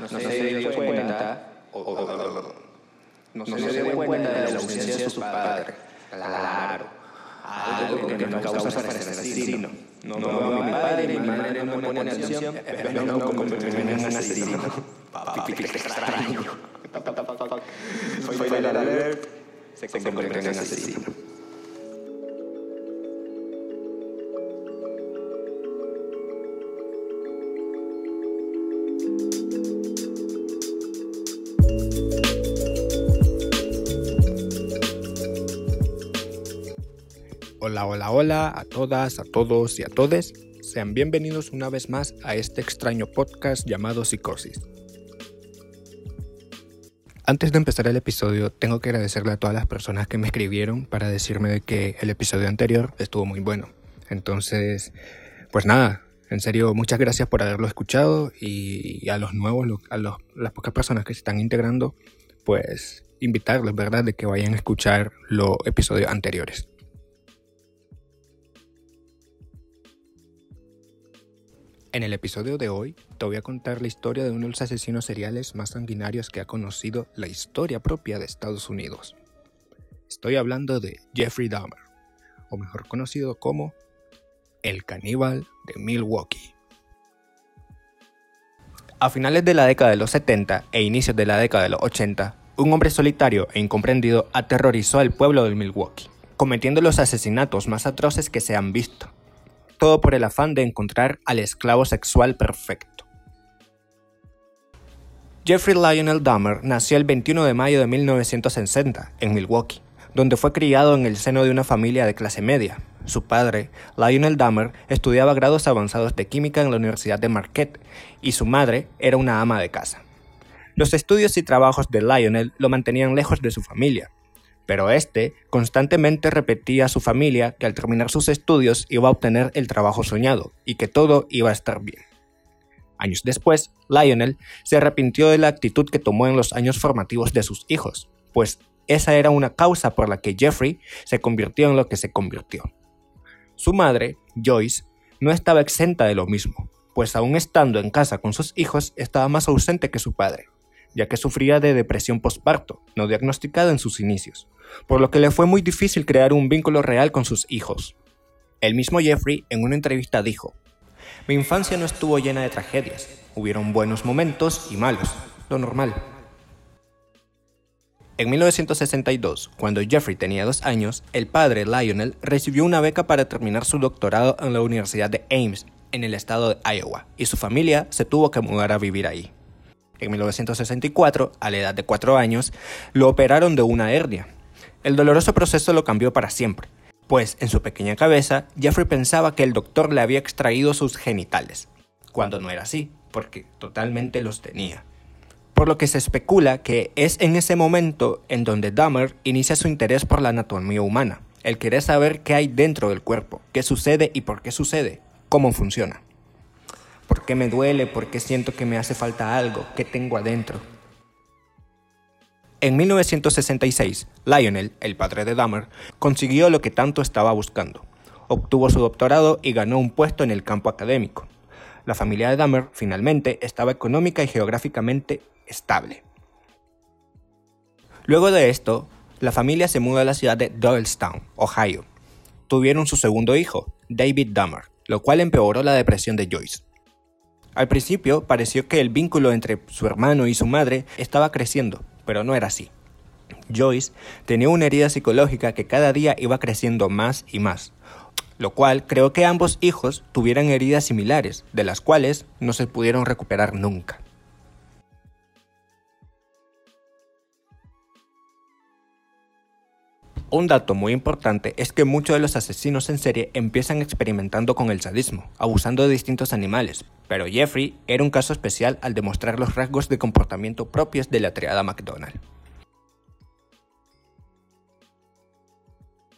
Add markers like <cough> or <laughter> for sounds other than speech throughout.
no se dio cuenta, o, o- o- no se dio cuenta de la ausencia de su padre. Claro, algo que nos causa parecer asesino. No veo a mi padre y mi madre no me pone atención, veo como me ven asesino. Papi, qué extraño. Soy la alert, se convierte en asesino. Hola, hola, hola a todas, a todos y a todes. Sean bienvenidos una vez más a este extraño podcast llamado Psicosis. Antes de empezar el episodio, tengo que agradecerle a todas las personas que me escribieron para decirme de que el episodio anterior estuvo muy bueno. Entonces, pues nada, en serio, muchas gracias por haberlo escuchado y a los nuevos, a los- las pocas personas que se están integrando, pues invitarles, ¿verdad?, de que vayan a escuchar los episodios anteriores. En el episodio de hoy te voy a contar la historia de uno de los asesinos seriales más sanguinarios que ha conocido la historia propia de Estados Unidos. Estoy hablando de Jeffrey Dahmer, o mejor conocido como el caníbal de Milwaukee. A finales de la década de los 70 e inicios de la década de los 80, un hombre solitario e incomprendido aterrorizó al pueblo de Milwaukee, cometiendo los asesinatos más atroces que se han visto todo por el afán de encontrar al esclavo sexual perfecto. Jeffrey Lionel Dahmer nació el 21 de mayo de 1960 en Milwaukee, donde fue criado en el seno de una familia de clase media. Su padre, Lionel Dahmer, estudiaba grados avanzados de química en la Universidad de Marquette y su madre era una ama de casa. Los estudios y trabajos de Lionel lo mantenían lejos de su familia, pero este constantemente repetía a su familia que al terminar sus estudios iba a obtener el trabajo soñado y que todo iba a estar bien. Años después, Lionel se arrepintió de la actitud que tomó en los años formativos de sus hijos, pues esa era una causa por la que Jeffrey se convirtió en lo que se convirtió. Su madre, Joyce, no estaba exenta de lo mismo, pues aún estando en casa con sus hijos estaba más ausente que su padre, ya que sufría de depresión postparto, no diagnosticada en sus inicios, por lo que le fue muy difícil crear un vínculo real con sus hijos. El mismo Jeffrey en una entrevista dijo, Mi infancia no estuvo llena de tragedias, hubieron buenos momentos y malos, lo normal. En 1962, cuando Jeffrey tenía dos años, el padre Lionel recibió una beca para terminar su doctorado en la Universidad de Ames, en el estado de Iowa, y su familia se tuvo que mudar a vivir ahí. En 1964, a la edad de 4 años, lo operaron de una hernia. El doloroso proceso lo cambió para siempre, pues en su pequeña cabeza Jeffrey pensaba que el doctor le había extraído sus genitales, cuando no era así, porque totalmente los tenía. Por lo que se especula que es en ese momento en donde Dahmer inicia su interés por la anatomía humana, el querer saber qué hay dentro del cuerpo, qué sucede y por qué sucede, cómo funciona. ¿Por qué me duele? ¿Por qué siento que me hace falta algo? ¿Qué tengo adentro? En 1966, Lionel, el padre de Dahmer, consiguió lo que tanto estaba buscando. Obtuvo su doctorado y ganó un puesto en el campo académico. La familia de Dahmer finalmente estaba económica y geográficamente estable. Luego de esto, la familia se mudó a la ciudad de Doylestown, Ohio. Tuvieron su segundo hijo, David Dahmer, lo cual empeoró la depresión de Joyce. Al principio pareció que el vínculo entre su hermano y su madre estaba creciendo, pero no era así. Joyce tenía una herida psicológica que cada día iba creciendo más y más, lo cual creó que ambos hijos tuvieran heridas similares, de las cuales no se pudieron recuperar nunca. Un dato muy importante es que muchos de los asesinos en serie empiezan experimentando con el sadismo, abusando de distintos animales, pero Jeffrey era un caso especial al demostrar los rasgos de comportamiento propios de la triada McDonald.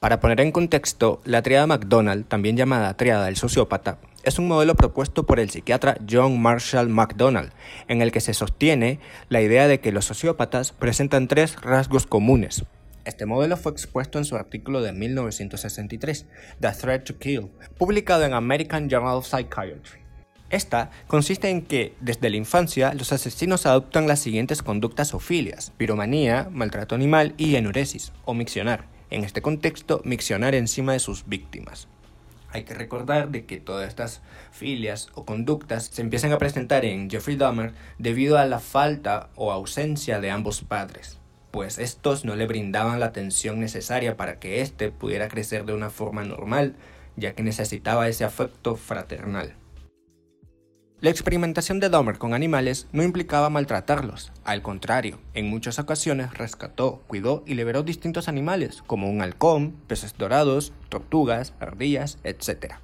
Para poner en contexto, la triada McDonald, también llamada triada del sociópata, es un modelo propuesto por el psiquiatra John Marshall McDonald, en el que se sostiene la idea de que los sociópatas presentan tres rasgos comunes. Este modelo fue expuesto en su artículo de 1963, The Threat to Kill, publicado en American Journal of Psychiatry. Esta consiste en que, desde la infancia, los asesinos adoptan las siguientes conductas o filias, piromanía, maltrato animal y enuresis, o miccionar. En este contexto, miccionar encima de sus víctimas. Hay que recordar de que todas estas filias o conductas se empiezan a presentar en Jeffrey Dahmer debido a la falta o ausencia de ambos padres, pues estos no le brindaban la atención necesaria para que éste pudiera crecer de una forma normal, ya que necesitaba ese afecto fraternal. La experimentación de Dahmer con animales no implicaba maltratarlos, al contrario, en muchas ocasiones rescató, cuidó y liberó distintos animales, como un halcón, peces dorados, tortugas, ardillas, etc.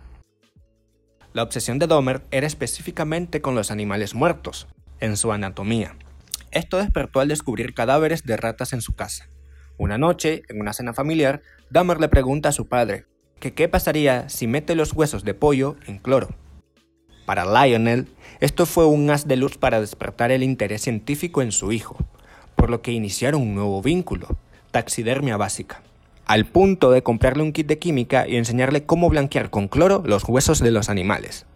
La obsesión de Dahmer era específicamente con los animales muertos, en su anatomía. Esto despertó al descubrir cadáveres de ratas en su casa. Una noche, en una cena familiar, Dahmer le pregunta a su padre que qué pasaría si mete los huesos de pollo en cloro. Para Lionel, esto fue un haz de luz para despertar el interés científico en su hijo, por lo que iniciaron un nuevo vínculo, taxidermia básica, al punto de comprarle un kit de química y enseñarle cómo blanquear con cloro los huesos de los animales.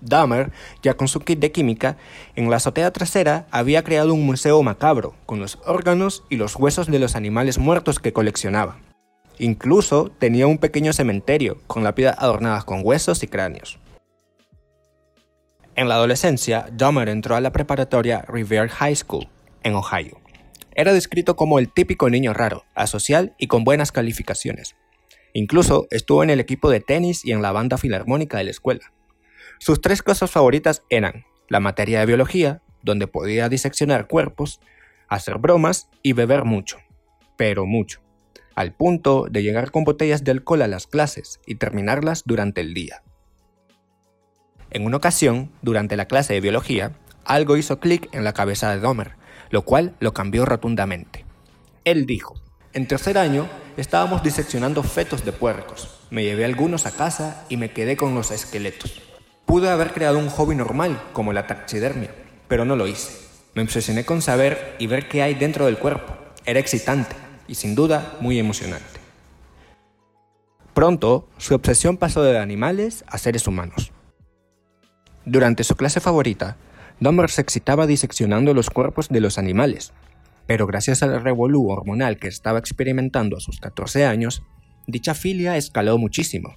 Dahmer, ya con su kit de química, en la azotea trasera había creado un museo macabro, con los órganos y los huesos de los animales muertos que coleccionaba. Incluso tenía un pequeño cementerio, con lápidas adornadas con huesos y cráneos. En la adolescencia, Dahmer entró a la preparatoria Revere High School, en Ohio. Era descrito como el típico niño raro, asocial y con buenas calificaciones. Incluso estuvo en el equipo de tenis y en la banda filarmónica de la escuela. Sus tres cosas favoritas eran la materia de biología, donde podía diseccionar cuerpos, hacer bromas y beber mucho, pero mucho, al punto de llegar con botellas de alcohol a las clases y terminarlas durante el día. En una ocasión, durante la clase de biología, algo hizo clic en la cabeza de Dahmer, lo cual lo cambió rotundamente. Él dijo, en tercer año estábamos diseccionando fetos de puercos. Me llevé algunos a casa y me quedé con los esqueletos. Pude haber creado un hobby normal, como la taxidermia, pero no lo hice. Me obsesioné con saber y ver qué hay dentro del cuerpo. Era excitante y sin duda muy emocionante. Pronto, su obsesión pasó de animales a seres humanos. Durante su clase favorita, Dahmer se excitaba diseccionando los cuerpos de los animales, pero gracias al revolú hormonal que estaba experimentando a sus 14 años, dicha filia escaló muchísimo.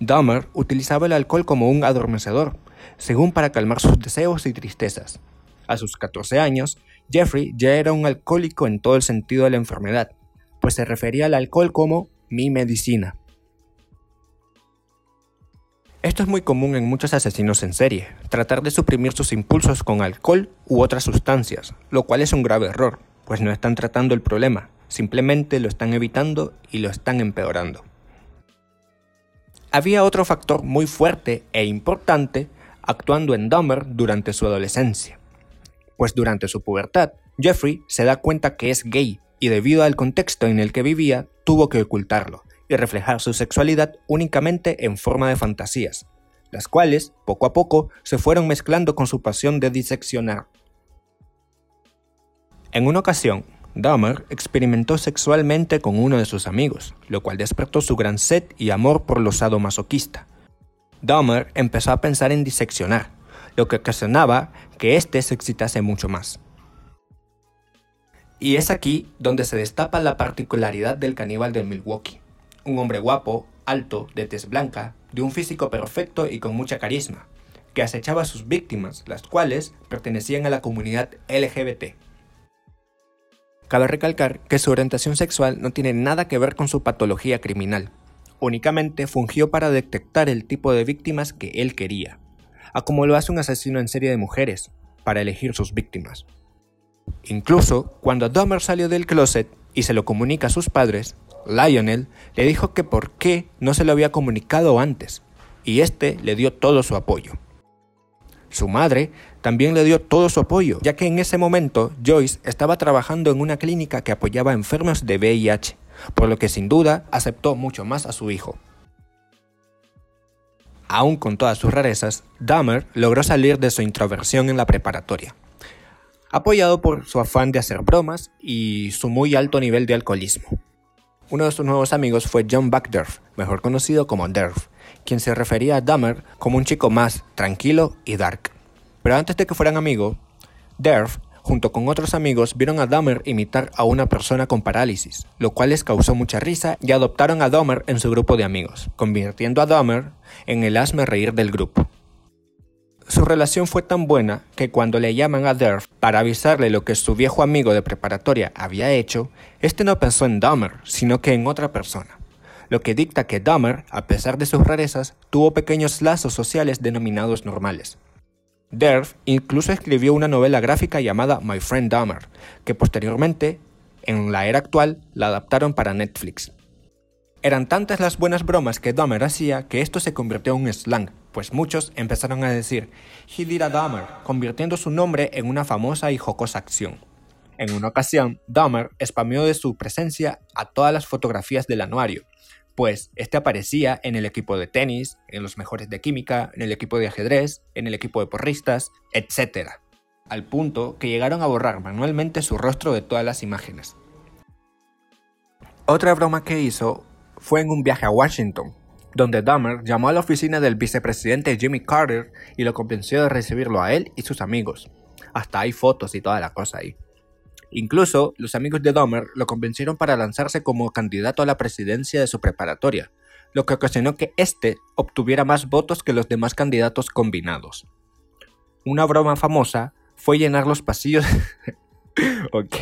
Dahmer utilizaba el alcohol como un adormecedor, según para calmar sus deseos y tristezas. A sus 14 años, Jeffrey ya era un alcohólico en todo el sentido de la enfermedad, pues se refería al alcohol como mi medicina. Esto es muy común en muchos asesinos en serie, tratar de suprimir sus impulsos con alcohol u otras sustancias, lo cual es un grave error, pues no están tratando el problema, simplemente lo están evitando y lo están empeorando. Había otro factor muy fuerte e importante actuando en Dahmer durante su adolescencia, pues durante su pubertad, Jeffrey se da cuenta que es gay y debido al contexto en el que vivía, tuvo que ocultarlo, y reflejar su sexualidad únicamente en forma de fantasías, las cuales, poco a poco, se fueron mezclando con su pasión de diseccionar. En una ocasión, Dahmer experimentó sexualmente con uno de sus amigos, lo cual despertó su gran sed y amor por lo sadomasoquista. Dahmer empezó a pensar en diseccionar, lo que ocasionaba que éste se excitase mucho más. Y es aquí donde se destapa la particularidad del caníbal de Milwaukee un hombre guapo, alto, de tez blanca, de un físico perfecto y con mucha carisma, que acechaba a sus víctimas, las cuales pertenecían a la comunidad LGBT. Cabe recalcar que su orientación sexual no tiene nada que ver con su patología criminal, únicamente fungió para detectar el tipo de víctimas que él quería, a como lo hace un asesino en serie de mujeres, para elegir sus víctimas. Incluso, cuando Dahmer salió del closet y se lo comunica a sus padres, Lionel le dijo que por qué no se lo había comunicado antes, y este le dio todo su apoyo. Su madre también le dio todo su apoyo, ya que en ese momento Joyce estaba trabajando en una clínica que apoyaba a enfermos de VIH, por lo que sin duda aceptó mucho más a su hijo. Aún con todas sus rarezas, Dahmer logró salir de su introversión en la preparatoria, apoyado por su afán de hacer bromas y su muy alto nivel de alcoholismo. Uno de sus nuevos amigos fue John Backderf, mejor conocido como Derf, quien se refería a Dahmer como un chico más tranquilo y dark. Pero antes de que fueran amigos, Derf, junto con otros amigos, vieron a Dahmer imitar a una persona con parálisis, lo cual les causó mucha risa y adoptaron a Dahmer en su grupo de amigos, convirtiendo a Dahmer en el asme reír del grupo. Su relación fue tan buena que cuando le llaman a Derf para avisarle lo que su viejo amigo de preparatoria había hecho, este no pensó en Dahmer, sino que en otra persona. Lo que dicta que Dahmer, a pesar de sus rarezas, tuvo pequeños lazos sociales denominados normales. Derf incluso escribió una novela gráfica llamada My Friend Dahmer, que posteriormente, en la era actual, la adaptaron para Netflix. Eran tantas las buenas bromas que Dahmer hacía que esto se convirtió en un slang, pues muchos empezaron a decir He did a Dahmer, convirtiendo su nombre en una famosa y jocosa acción. En una ocasión, Dahmer spameó de su presencia a todas las fotografías del anuario, pues este aparecía en el equipo de tenis, en los mejores de química, en el equipo de ajedrez, en el equipo de porristas, etc. Al punto que llegaron a borrar manualmente su rostro de todas las imágenes. Otra broma que hizo fue en un viaje a Washington, donde Dahmer llamó a la oficina del vicepresidente Jimmy Carter y lo convenció de recibirlo a él y sus amigos. Hasta hay fotos y toda la cosa ahí. Incluso los amigos de Dahmer lo convencieron para lanzarse como candidato a la presidencia de su preparatoria, lo que ocasionó que éste obtuviera más votos que los demás candidatos combinados. Una broma famosa fue llenar los pasillos. <laughs> ok.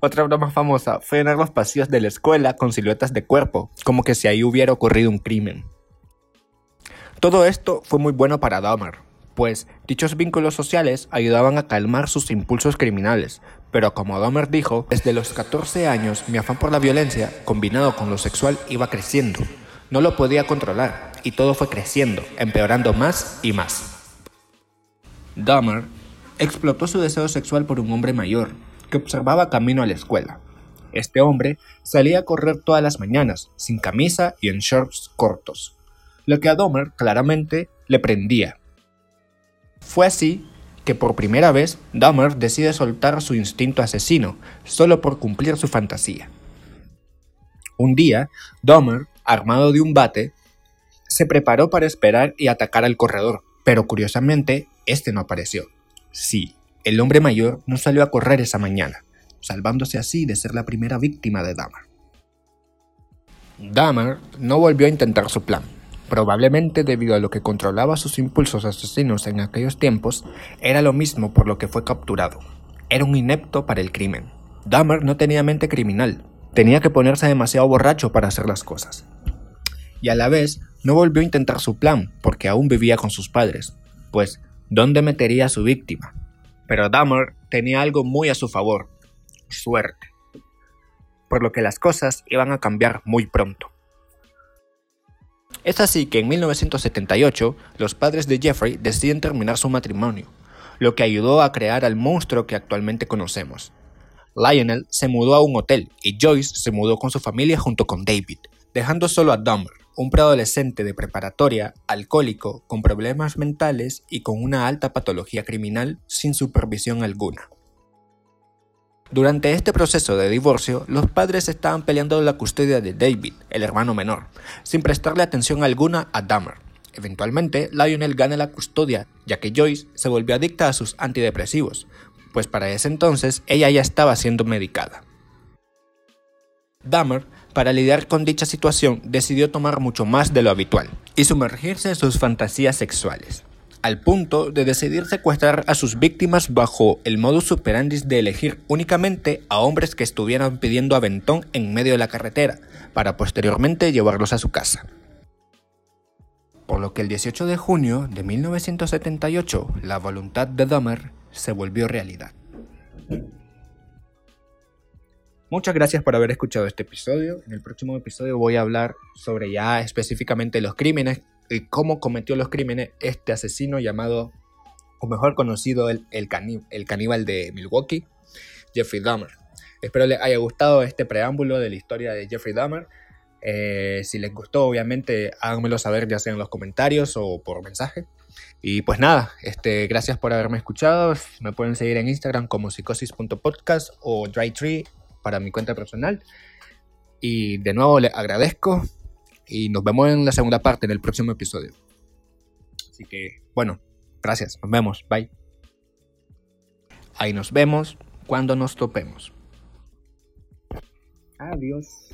Otra broma famosa fue llenar los pasillos de la escuela con siluetas de cuerpo, como que si ahí hubiera ocurrido un crimen. Todo esto fue muy bueno para Dahmer, pues dichos vínculos sociales ayudaban a calmar sus impulsos criminales, pero como Dahmer dijo, desde los 14 años mi afán por la violencia, combinado con lo sexual, iba creciendo. No lo podía controlar, y todo fue creciendo, empeorando más y más. Dahmer explotó su deseo sexual por un hombre mayor, que observaba camino a la escuela. Este hombre salía a correr todas las mañanas, sin camisa y en shorts cortos, lo que a Dahmer claramente le prendía. Fue así que por primera vez Dahmer decide soltar su instinto asesino, solo por cumplir su fantasía. Un día, Dahmer, armado de un bate, se preparó para esperar y atacar al corredor, pero curiosamente, este no apareció. Sí, el hombre mayor no salió a correr esa mañana, salvándose así de ser la primera víctima de Dahmer. Dahmer no volvió a intentar su plan. Probablemente debido a lo que controlaba sus impulsos asesinos en aquellos tiempos, era lo mismo por lo que fue capturado. Era un inepto para el crimen. Dahmer no tenía mente criminal, tenía que ponerse demasiado borracho para hacer las cosas. Y a la vez, no volvió a intentar su plan porque aún vivía con sus padres, pues, ¿dónde metería a su víctima? Pero Dahmer tenía algo muy a su favor, suerte. Por lo que las cosas iban a cambiar muy pronto. Es así que en 1978 los padres de Jeffrey deciden terminar su matrimonio, lo que ayudó a crear al monstruo que actualmente conocemos. Lionel se mudó a un hotel y Joyce se mudó con su familia junto con David, dejando solo a Dahmer, un preadolescente de preparatoria, alcohólico, con problemas mentales y con una alta patología criminal sin supervisión alguna. Durante este proceso de divorcio, los padres estaban peleando la custodia de David, el hermano menor, sin prestarle atención alguna a Dahmer. Eventualmente, Lionel gana la custodia, ya que Joyce se volvió adicta a sus antidepresivos, pues para ese entonces ella ya estaba siendo medicada. Dahmer para lidiar con dicha situación, decidió tomar mucho más de lo habitual y sumergirse en sus fantasías sexuales, al punto de decidir secuestrar a sus víctimas bajo el modus operandi de elegir únicamente a hombres que estuvieran pidiendo aventón en medio de la carretera, para posteriormente llevarlos a su casa. Por lo que el 18 de junio de 1978, la voluntad de Dahmer se volvió realidad. Muchas gracias por haber escuchado este episodio. En el próximo episodio voy a hablar sobre ya específicamente los crímenes cómo cometió los crímenes este asesino llamado, o mejor conocido, el, el, caníbal de Milwaukee, Jeffrey Dahmer. Espero les haya gustado este preámbulo de la historia de Jeffrey Dahmer. Eh, si les gustó, obviamente, háganmelo saber ya sea en los comentarios o por mensaje. Y pues nada, este, gracias por haberme escuchado. Me pueden seguir en Instagram como psicosis.podcast o drytree para mi cuenta personal. Y de nuevo les agradezco Y nos vemos en la segunda parte, en el próximo episodio. Así que, bueno, gracias. Nos vemos. Bye. Ahí nos vemos cuando nos topemos. Adiós.